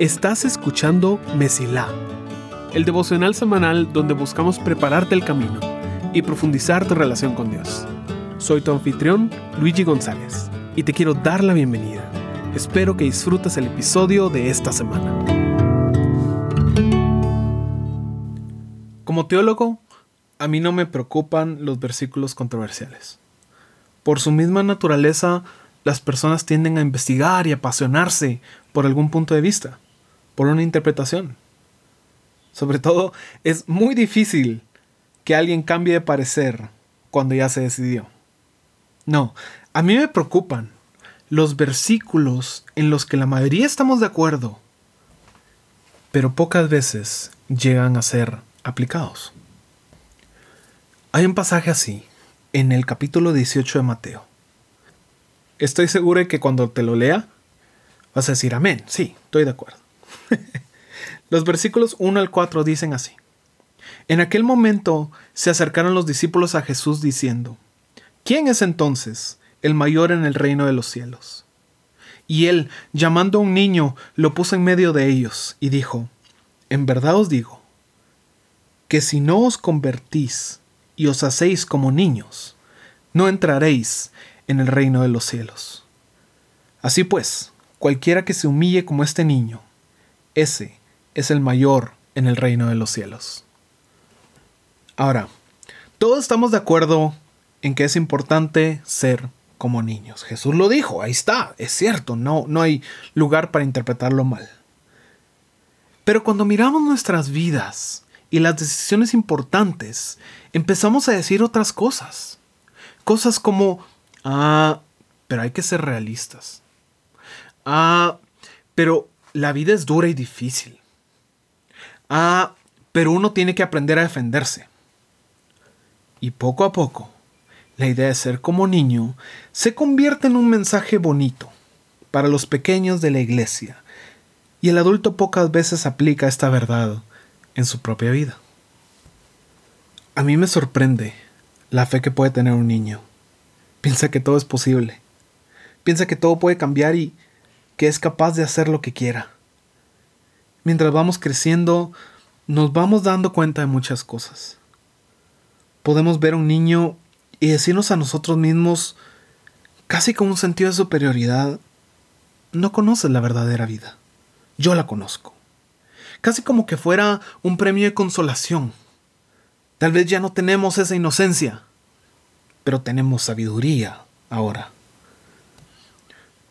Estás escuchando Mesilá, el devocional semanal donde buscamos prepararte el camino y profundizar tu relación con Dios. Soy tu anfitrión, Luigi González, y te quiero dar la bienvenida. Espero que disfrutes el episodio de esta semana. Como teólogo, a mí no me preocupan los versículos controversiales. Por su misma naturaleza, las personas tienden a investigar y apasionarse por algún punto de vista por una interpretación. Sobre todo, es muy difícil que alguien cambie de parecer cuando ya se decidió. No, a mí me preocupan los versículos en los que la mayoría estamos de acuerdo, pero pocas veces llegan a ser aplicados. Hay un pasaje así en el capítulo 18 de Mateo. Estoy seguro de que cuando te lo lea vas a decir amén, sí, estoy de acuerdo. los versículos 1 al 4 dicen así. En aquel momento se acercaron los discípulos a Jesús diciendo, ¿quién es entonces el mayor en el reino de los cielos? Y él, llamando a un niño, lo puso en medio de ellos y dijo, En verdad os digo, que si no os convertís y os hacéis como niños, no entraréis en el reino de los cielos. Así pues, cualquiera que se humille como este niño, ese es el mayor en el reino de los cielos. Ahora, todos estamos de acuerdo en que es importante ser como niños. Jesús lo dijo, ahí está, es cierto, no, no hay lugar para interpretarlo mal. Pero cuando miramos nuestras vidas y las decisiones importantes, empezamos a decir otras cosas. Cosas como, ah, pero hay que ser realistas. Ah, pero la vida es dura y difícil. Ah, pero uno tiene que aprender a defenderse. Y poco a poco, la idea de ser como niño se convierte en un mensaje bonito para los pequeños de la iglesia, y el adulto pocas veces aplica esta verdad en su propia vida. A mí me sorprende la fe que puede tener un niño. Piensa que todo es posible. Piensa que todo puede cambiar y que es capaz de hacer lo que quiera. Mientras vamos creciendo, nos vamos dando cuenta de muchas cosas. Podemos ver a un niño y decirnos a nosotros mismos, casi con un sentido de superioridad, no conoces la verdadera vida. Yo la conozco. Casi como que fuera un premio de consolación. Tal vez ya no tenemos esa inocencia, pero tenemos sabiduría ahora.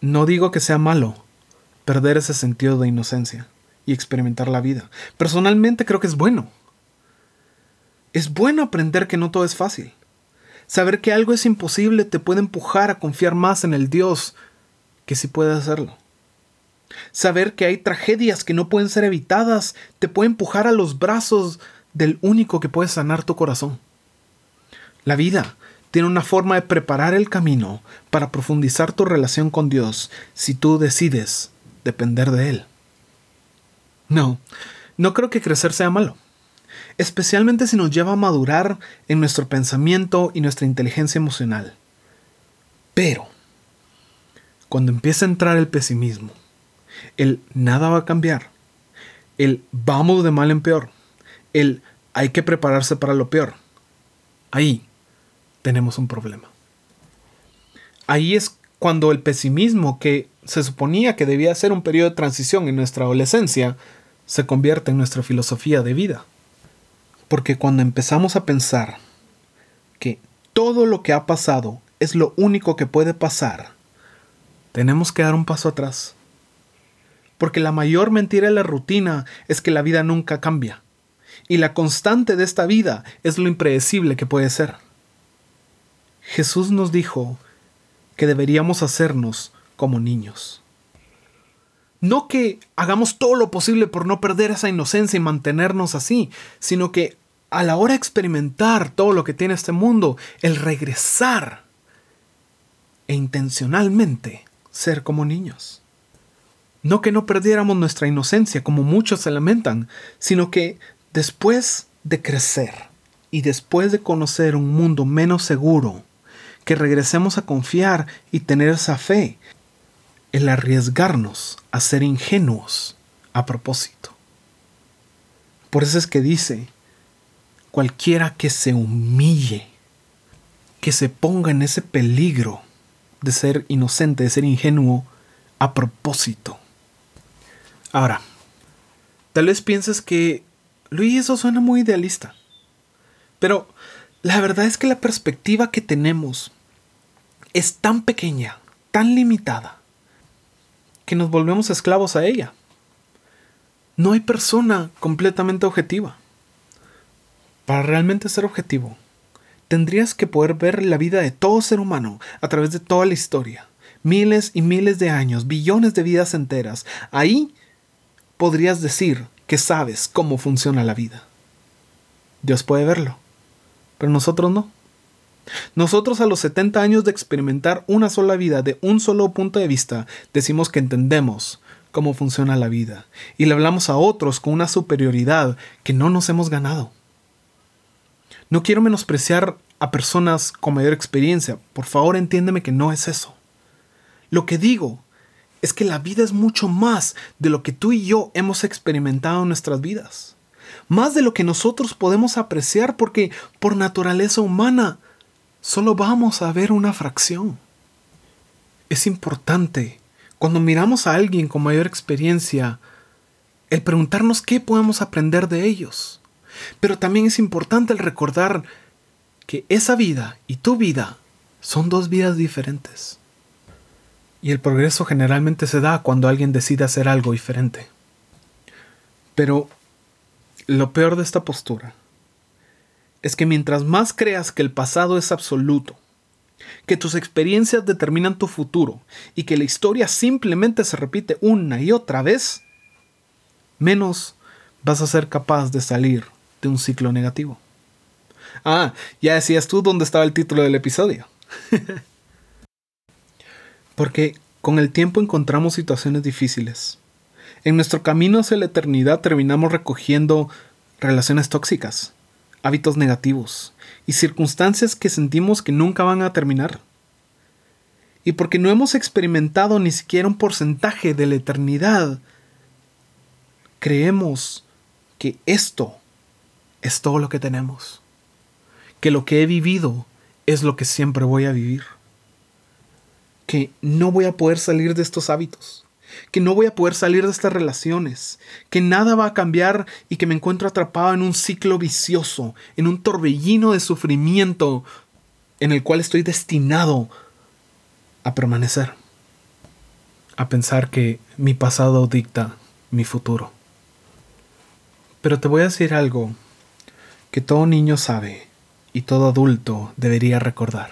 No digo que sea malo perder ese sentido de inocencia y experimentar la vida. Personalmente creo que es bueno. Es bueno aprender que no todo es fácil. Saber que algo es imposible te puede empujar a confiar más en el Dios que sí puede hacerlo. Saber que hay tragedias que no pueden ser evitadas te puede empujar a los brazos del único que puede sanar tu corazón. La vida tiene una forma de preparar el camino para profundizar tu relación con Dios si tú decides depender de Él. No, no creo que crecer sea malo, especialmente si nos lleva a madurar en nuestro pensamiento y nuestra inteligencia emocional. Pero, cuando empieza a entrar el pesimismo, el nada va a cambiar, el vamos de mal en peor, el hay que prepararse para lo peor, ahí tenemos un problema. Ahí es cuando el pesimismo, que se suponía que debía ser un periodo de transición en nuestra adolescencia, se convierte en nuestra filosofía de vida. Porque cuando empezamos a pensar que todo lo que ha pasado es lo único que puede pasar, tenemos que dar un paso atrás. Porque la mayor mentira de la rutina es que la vida nunca cambia. Y la constante de esta vida es lo impredecible que puede ser. Jesús nos dijo que deberíamos hacernos como niños. No que hagamos todo lo posible por no perder esa inocencia y mantenernos así, sino que a la hora de experimentar todo lo que tiene este mundo, el regresar e intencionalmente ser como niños. No que no perdiéramos nuestra inocencia como muchos se lamentan, sino que después de crecer y después de conocer un mundo menos seguro, que regresemos a confiar y tener esa fe el arriesgarnos a ser ingenuos a propósito. Por eso es que dice, cualquiera que se humille, que se ponga en ese peligro de ser inocente, de ser ingenuo a propósito. Ahora, tal vez pienses que, Luis, eso suena muy idealista. Pero la verdad es que la perspectiva que tenemos es tan pequeña, tan limitada, que nos volvemos esclavos a ella. No hay persona completamente objetiva. Para realmente ser objetivo, tendrías que poder ver la vida de todo ser humano a través de toda la historia. Miles y miles de años, billones de vidas enteras. Ahí podrías decir que sabes cómo funciona la vida. Dios puede verlo, pero nosotros no. Nosotros a los 70 años de experimentar una sola vida de un solo punto de vista, decimos que entendemos cómo funciona la vida y le hablamos a otros con una superioridad que no nos hemos ganado. No quiero menospreciar a personas con mayor experiencia, por favor entiéndeme que no es eso. Lo que digo es que la vida es mucho más de lo que tú y yo hemos experimentado en nuestras vidas. Más de lo que nosotros podemos apreciar porque por naturaleza humana solo vamos a ver una fracción. Es importante, cuando miramos a alguien con mayor experiencia, el preguntarnos qué podemos aprender de ellos. Pero también es importante el recordar que esa vida y tu vida son dos vidas diferentes. Y el progreso generalmente se da cuando alguien decide hacer algo diferente. Pero lo peor de esta postura es que mientras más creas que el pasado es absoluto, que tus experiencias determinan tu futuro y que la historia simplemente se repite una y otra vez, menos vas a ser capaz de salir de un ciclo negativo. Ah, ya decías tú dónde estaba el título del episodio. Porque con el tiempo encontramos situaciones difíciles. En nuestro camino hacia la eternidad terminamos recogiendo relaciones tóxicas, hábitos negativos y circunstancias que sentimos que nunca van a terminar. Y porque no hemos experimentado ni siquiera un porcentaje de la eternidad, creemos que esto es todo lo que tenemos. Que lo que he vivido es lo que siempre voy a vivir. Que no voy a poder salir de estos hábitos que no voy a poder salir de estas relaciones, que nada va a cambiar y que me encuentro atrapado en un ciclo vicioso, en un torbellino de sufrimiento en el cual estoy destinado a permanecer, a pensar que mi pasado dicta mi futuro. Pero te voy a decir algo que todo niño sabe y todo adulto debería recordar.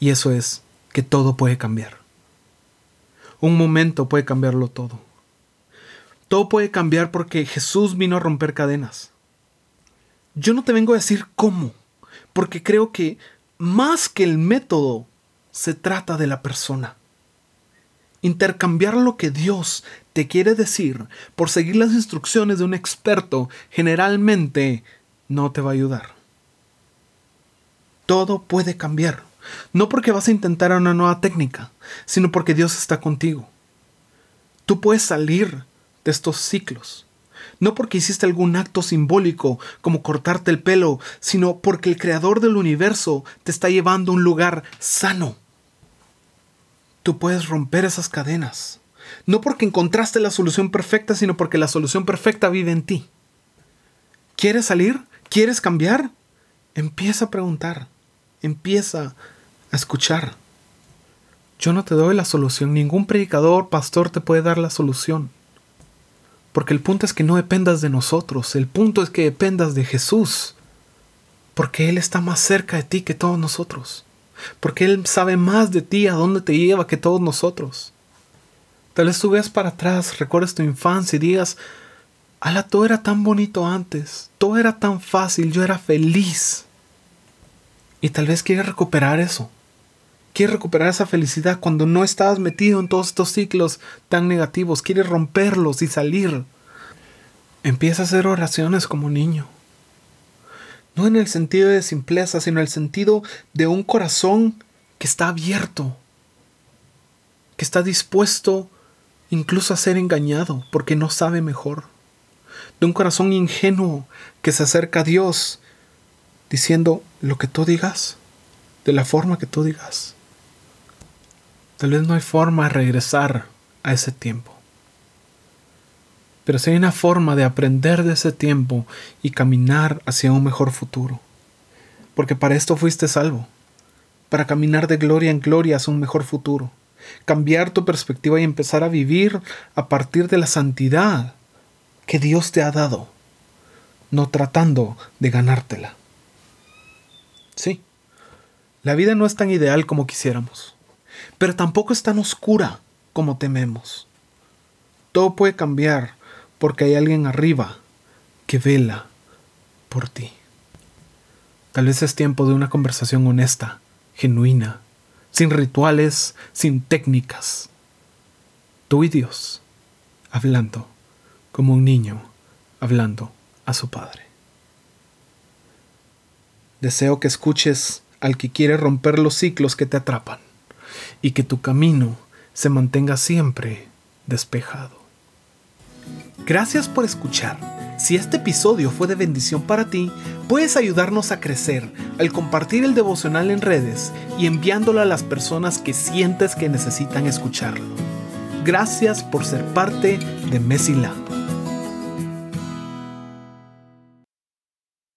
Y eso es que todo puede cambiar. Un momento puede cambiarlo todo. Todo puede cambiar porque Jesús vino a romper cadenas. Yo no te vengo a decir cómo, porque creo que más que el método, se trata de la persona. Intercambiar lo que Dios te quiere decir por seguir las instrucciones de un experto generalmente no te va a ayudar. Todo puede cambiar. No porque vas a intentar una nueva técnica, sino porque Dios está contigo. Tú puedes salir de estos ciclos. No porque hiciste algún acto simbólico como cortarte el pelo, sino porque el Creador del universo te está llevando a un lugar sano. Tú puedes romper esas cadenas. No porque encontraste la solución perfecta, sino porque la solución perfecta vive en ti. ¿Quieres salir? ¿Quieres cambiar? Empieza a preguntar. Empieza a escuchar. Yo no te doy la solución, ningún predicador, pastor te puede dar la solución. Porque el punto es que no dependas de nosotros, el punto es que dependas de Jesús. Porque Él está más cerca de ti que todos nosotros. Porque Él sabe más de ti, a dónde te lleva que todos nosotros. Tal vez tú veas para atrás, recuerdes tu infancia y digas, ala, todo era tan bonito antes, todo era tan fácil, yo era feliz. Y tal vez quieres recuperar eso. Quieres recuperar esa felicidad cuando no estabas metido en todos estos ciclos tan negativos. Quieres romperlos y salir. Empieza a hacer oraciones como niño. No en el sentido de simpleza, sino en el sentido de un corazón que está abierto. que está dispuesto incluso a ser engañado porque no sabe mejor, de un corazón ingenuo que se acerca a Dios diciendo lo que tú digas, de la forma que tú digas. Tal vez no hay forma de regresar a ese tiempo. Pero si hay una forma de aprender de ese tiempo y caminar hacia un mejor futuro. Porque para esto fuiste salvo. Para caminar de gloria en gloria hacia un mejor futuro. Cambiar tu perspectiva y empezar a vivir a partir de la santidad que Dios te ha dado. No tratando de ganártela. Sí, la vida no es tan ideal como quisiéramos. Pero tampoco es tan oscura como tememos. Todo puede cambiar porque hay alguien arriba que vela por ti. Tal vez es tiempo de una conversación honesta, genuina, sin rituales, sin técnicas. Tú y Dios, hablando como un niño hablando a su padre. Deseo que escuches al que quiere romper los ciclos que te atrapan y que tu camino se mantenga siempre despejado. Gracias por escuchar. Si este episodio fue de bendición para ti, puedes ayudarnos a crecer al compartir el devocional en redes y enviándolo a las personas que sientes que necesitan escucharlo. Gracias por ser parte de Messi.